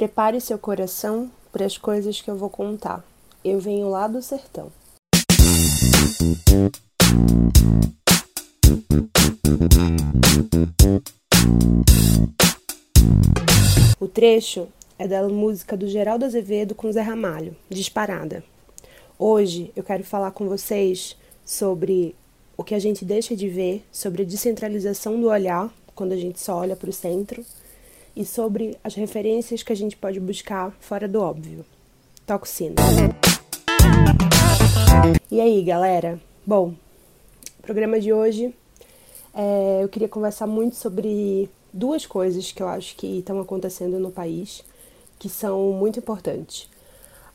Prepare seu coração para as coisas que eu vou contar. Eu venho lá do sertão. O trecho é da música do Geraldo Azevedo com Zé Ramalho, Disparada. Hoje eu quero falar com vocês sobre o que a gente deixa de ver, sobre a descentralização do olhar quando a gente só olha para o centro e sobre as referências que a gente pode buscar fora do óbvio. Toca o sino. E aí, galera? Bom, programa de hoje é, eu queria conversar muito sobre duas coisas que eu acho que estão acontecendo no país que são muito importantes.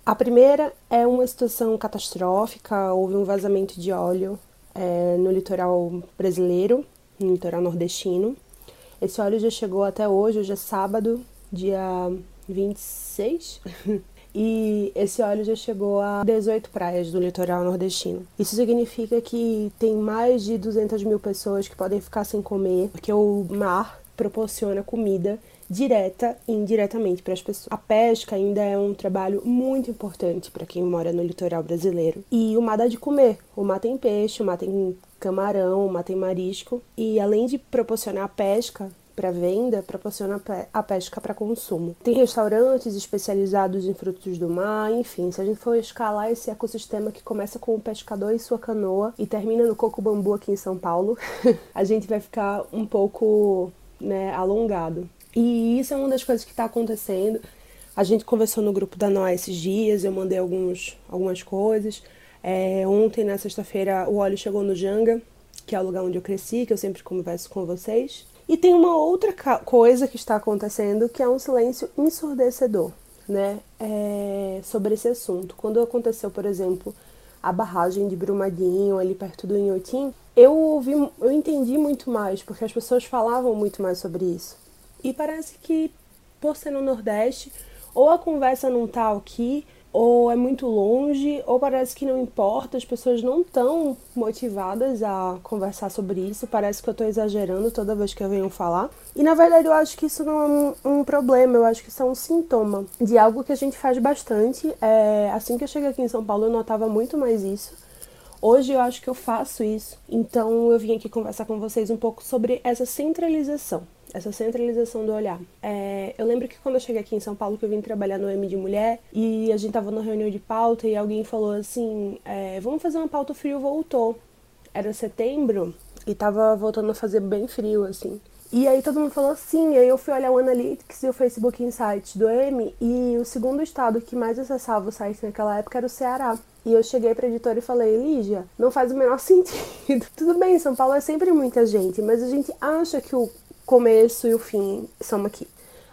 A primeira é uma situação catastrófica, houve um vazamento de óleo é, no litoral brasileiro, no litoral nordestino, esse óleo já chegou até hoje, hoje é sábado, dia 26. e esse óleo já chegou a 18 praias do litoral nordestino. Isso significa que tem mais de 200 mil pessoas que podem ficar sem comer, porque o mar proporciona comida direta e indiretamente para as pessoas. A pesca ainda é um trabalho muito importante para quem mora no litoral brasileiro. E o mar dá de comer. O mar tem peixe, o mar tem camarão, o mar tem marisco. E além de proporcionar pesca, para venda proporciona a pesca para consumo. Tem restaurantes especializados em frutos do mar, enfim, se a gente for escalar esse ecossistema que começa com o pescador e sua canoa e termina no coco bambu aqui em São Paulo, a gente vai ficar um pouco né, alongado. E isso é uma das coisas que está acontecendo. A gente conversou no grupo da Noé esses dias, eu mandei alguns, algumas coisas. É, ontem, na sexta-feira, o óleo chegou no Janga, que é o lugar onde eu cresci, que eu sempre converso com vocês. E tem uma outra coisa que está acontecendo, que é um silêncio ensurdecedor, né, é, sobre esse assunto. Quando aconteceu, por exemplo, a barragem de Brumadinho, ali perto do Inhotim, eu ouvi, eu entendi muito mais, porque as pessoas falavam muito mais sobre isso. E parece que, por ser no Nordeste, ou a conversa não tá aqui, ou é muito longe, ou parece que não importa, as pessoas não estão motivadas a conversar sobre isso. Parece que eu estou exagerando toda vez que eu venho falar. E na verdade eu acho que isso não é um, um, problema, eu acho que isso é um sintoma de algo que a gente faz bastante. É, assim que eu cheguei aqui em São Paulo, eu notava muito mais isso. Hoje eu acho que eu faço isso, então eu vim aqui conversar com vocês um pouco sobre essa centralização essa centralização do olhar. É, eu lembro que quando eu cheguei aqui em São Paulo, que eu vim trabalhar no M de Mulher, e a gente tava na reunião de pauta e alguém falou assim: é, vamos fazer uma pauta frio, voltou. Era setembro e tava voltando a fazer bem frio, assim. E aí todo mundo falou assim, aí eu fui olhar o Analytics e o Facebook Insights do M e o segundo estado que mais acessava o site naquela época era o Ceará. E eu cheguei pra editora e falei, Lígia, não faz o menor sentido. Tudo bem, São Paulo é sempre muita gente, mas a gente acha que o começo e o fim são aqui.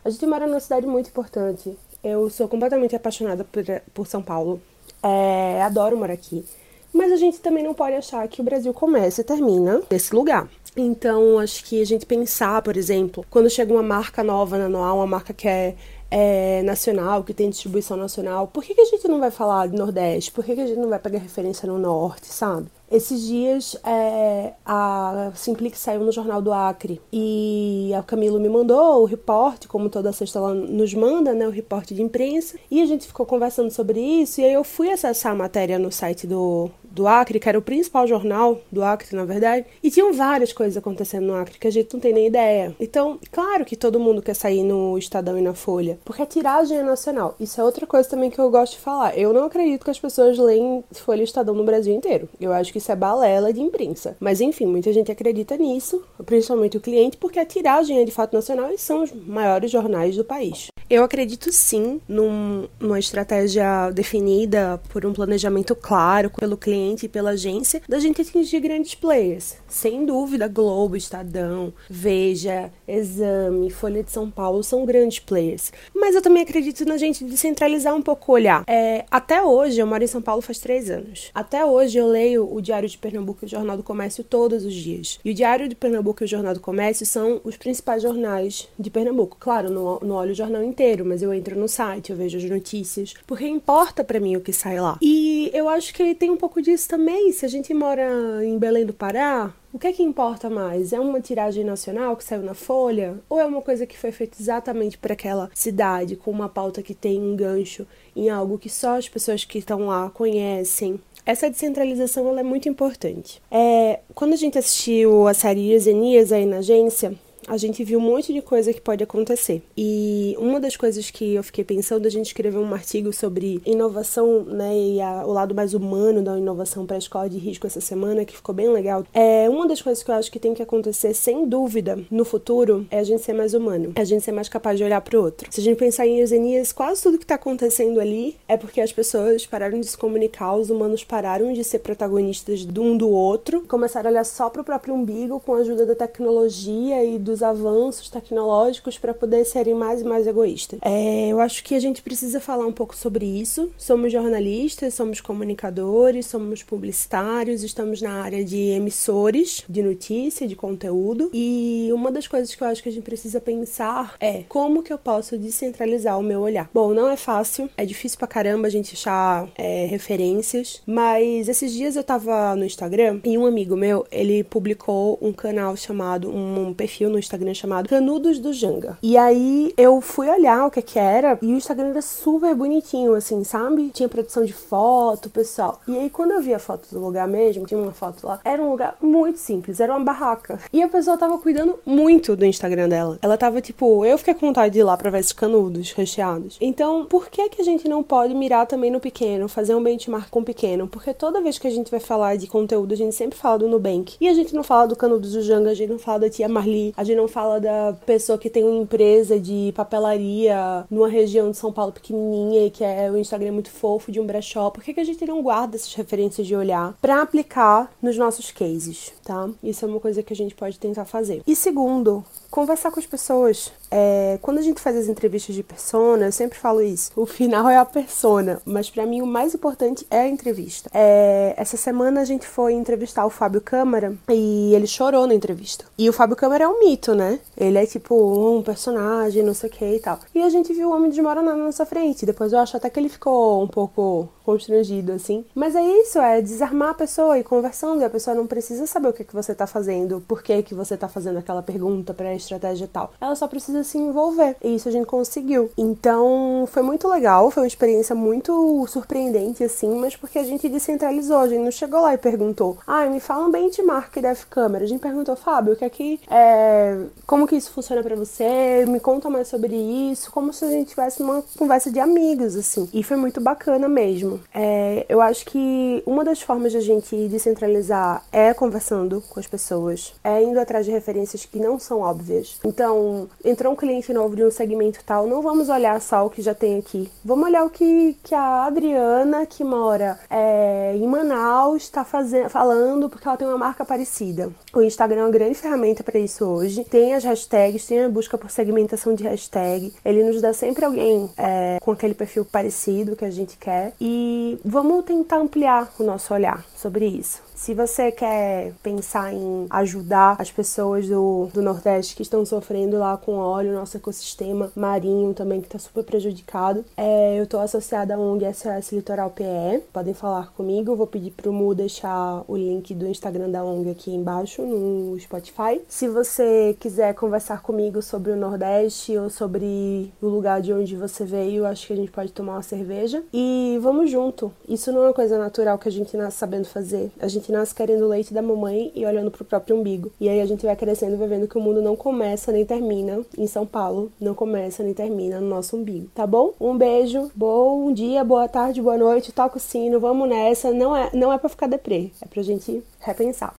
A gente mora numa cidade muito importante. Eu sou completamente apaixonada por, por São Paulo. É, adoro morar aqui. Mas a gente também não pode achar que o Brasil começa e termina nesse lugar. Então, acho que a gente pensar, por exemplo, quando chega uma marca nova na Noal, uma marca que é, é, nacional, que tem distribuição nacional, por que, que a gente não vai falar de Nordeste? Por que, que a gente não vai pegar referência no Norte, sabe? Esses dias é, a Simplix saiu no Jornal do Acre e a Camilo me mandou o reporte, como toda sexta ela nos manda, né, o reporte de imprensa, e a gente ficou conversando sobre isso, e aí eu fui acessar a matéria no site do, do Acre, que era o principal jornal do Acre, na verdade, e tinham várias coisas acontecendo no Acre que a gente não tem nem ideia. Então, claro que todo mundo quer sair no Estadão e na Folha, porque a tiragem é nacional. Isso é outra coisa também que eu gosto de falar. Eu não acredito que as pessoas leem Folha e Estadão no Brasil inteiro. Eu acho que isso é balela de imprensa. Mas enfim, muita gente acredita nisso, principalmente o cliente, porque a tiragem é de fato nacional e são os maiores jornais do país. Eu acredito sim num, numa estratégia definida por um planejamento claro pelo cliente e pela agência da gente atingir grandes players. Sem dúvida, Globo, Estadão, Veja, Exame, Folha de São Paulo são grandes players. Mas eu também acredito na gente descentralizar um pouco o olhar. É, até hoje, eu moro em São Paulo faz três anos. Até hoje eu leio o Diário de Pernambuco e o Jornal do Comércio todos os dias. E o Diário de Pernambuco e o Jornal do Comércio são os principais jornais de Pernambuco. Claro, no, no olho o jornal inteiro inteiro, mas eu entro no site, eu vejo as notícias, porque importa para mim o que sai lá. E eu acho que tem um pouco disso também. Se a gente mora em Belém do Pará, O que é que importa mais? É uma tiragem nacional que saiu na Folha? Ou é uma coisa que foi feita exatamente para aquela cidade, com uma pauta que tem um gancho em algo que só as pessoas que estão lá conhecem? Essa descentralização ela é muito importante. É, quando a gente assistiu a série Zenias aí na agência, a gente viu um monte de coisa que pode acontecer. E uma das coisas que eu fiquei pensando, a gente escreveu um artigo sobre inovação, né, e a, o lado mais humano da inovação para a escola de risco essa semana, que ficou bem legal. É uma das coisas que eu acho que tem que acontecer, sem dúvida, no futuro, é a gente ser mais humano, é a gente ser mais capaz de olhar para o outro. Se a gente pensar em eugenias, quase tudo que está acontecendo ali é porque as pessoas pararam de se comunicar, os humanos pararam de ser protagonistas de um do outro, começaram a olhar só para o próprio umbigo com a ajuda da tecnologia e dos avanços tecnológicos para poder serem mais e mais egoístas. É, eu acho que a gente precisa falar um pouco sobre isso. Somos jornalistas, somos comunicadores, somos publicitários, estamos na área de emissores de notícia, de conteúdo. E uma das coisas que eu acho que a gente precisa pensar é como que eu posso descentralizar o meu olhar. Bom, não é fácil, é difícil pra caramba a gente achar é, referências, mas esses dias eu tava no Instagram e um amigo meu, ele publicou um canal chamado, um, perfil no Instagram chamado Canudos do Janga. E aí eu fui olhar o que que era e o Instagram era super bonitinho, assim, sabe? Tinha produção de foto, pessoal. E aí quando eu vi a foto do lugar mesmo, tinha uma foto lá, era um lugar muito simples, era uma barraca. E a pessoa tava cuidando muito do Instagram dela. Ela tava tipo, eu fiquei com vontade de ir lá pra ver esses canudos recheados. Então, por que que a gente não pode mirar também no pequeno, fazer um benchmark com o pequeno? Porque toda vez que a gente vai falar de conteúdo, a gente sempre fala do Nubank. E a gente não fala do Canudos do Janga, a gente não fala da tia Marli, a gente não fala da pessoa que tem uma empresa de papelaria numa região de São Paulo pequenininha e que é o Instagram muito fofo de um brechó. Por que, que a gente não guarda essas referências de olhar para aplicar nos nossos cases, tá? Isso é uma coisa que a gente pode tentar fazer. E segundo, conversar com as pessoas. É, quando a gente faz as entrevistas de persona, eu sempre falo isso. O final é a persona, mas para mim o mais importante é a entrevista. É, essa semana a gente foi entrevistar o Fábio Câmara e ele chorou na entrevista. E o Fábio Câmara é um mito, né? Ele é tipo um personagem, não sei o que e tal. E a gente viu o Homem de Moraná na nossa frente. Depois eu acho até que ele ficou um pouco constrangido, assim. Mas é isso, é desarmar a pessoa e conversando. E a pessoa não precisa saber o que, que você tá fazendo, por que, que você tá fazendo aquela pergunta pra estratégia tal. Ela só precisa se envolver. E isso a gente conseguiu. Então, foi muito legal, foi uma experiência muito surpreendente, assim, mas porque a gente descentralizou. A gente não chegou lá e perguntou, ah, me fala um benchmark da F-Câmera. A gente perguntou, Fábio, o que é que. É... Como que isso funciona para você? Me conta mais sobre isso. Como se a gente tivesse uma conversa de amigos, assim. E foi muito bacana mesmo. É... Eu acho que uma das formas de a gente descentralizar é conversando com as pessoas, é indo atrás de referências que não são óbvias. Então, entrou um cliente novo de um segmento tal, não vamos olhar só o que já tem aqui. Vamos olhar o que, que a Adriana, que mora é, em Manaus, está falando porque ela tem uma marca parecida. O Instagram é uma grande ferramenta para isso hoje. Tem as hashtags, tem a busca por segmentação de hashtag. Ele nos dá sempre alguém é, com aquele perfil parecido que a gente quer. E vamos tentar ampliar o nosso olhar sobre isso. Se você quer pensar em ajudar as pessoas do, do Nordeste que estão sofrendo lá com óleo, nosso ecossistema marinho também que está super prejudicado, é, eu estou associada à ONG SOS Litoral PE. Podem falar comigo. Vou pedir pro Mu deixar o link do Instagram da ONG aqui embaixo no Spotify. Se você quiser conversar comigo sobre o Nordeste ou sobre o lugar de onde você veio, acho que a gente pode tomar uma cerveja. E vamos junto. Isso não é uma coisa natural que a gente nasce sabendo fazer. A gente nasce querendo o leite da mamãe e olhando pro próprio umbigo. E aí a gente vai crescendo e vai vendo que o mundo não começa nem termina em São Paulo, não começa nem termina no nosso umbigo, tá bom? Um beijo, bom dia, boa tarde, boa noite, toca o sino, vamos nessa. Não é, não é pra ficar deprê, é pra gente repensar.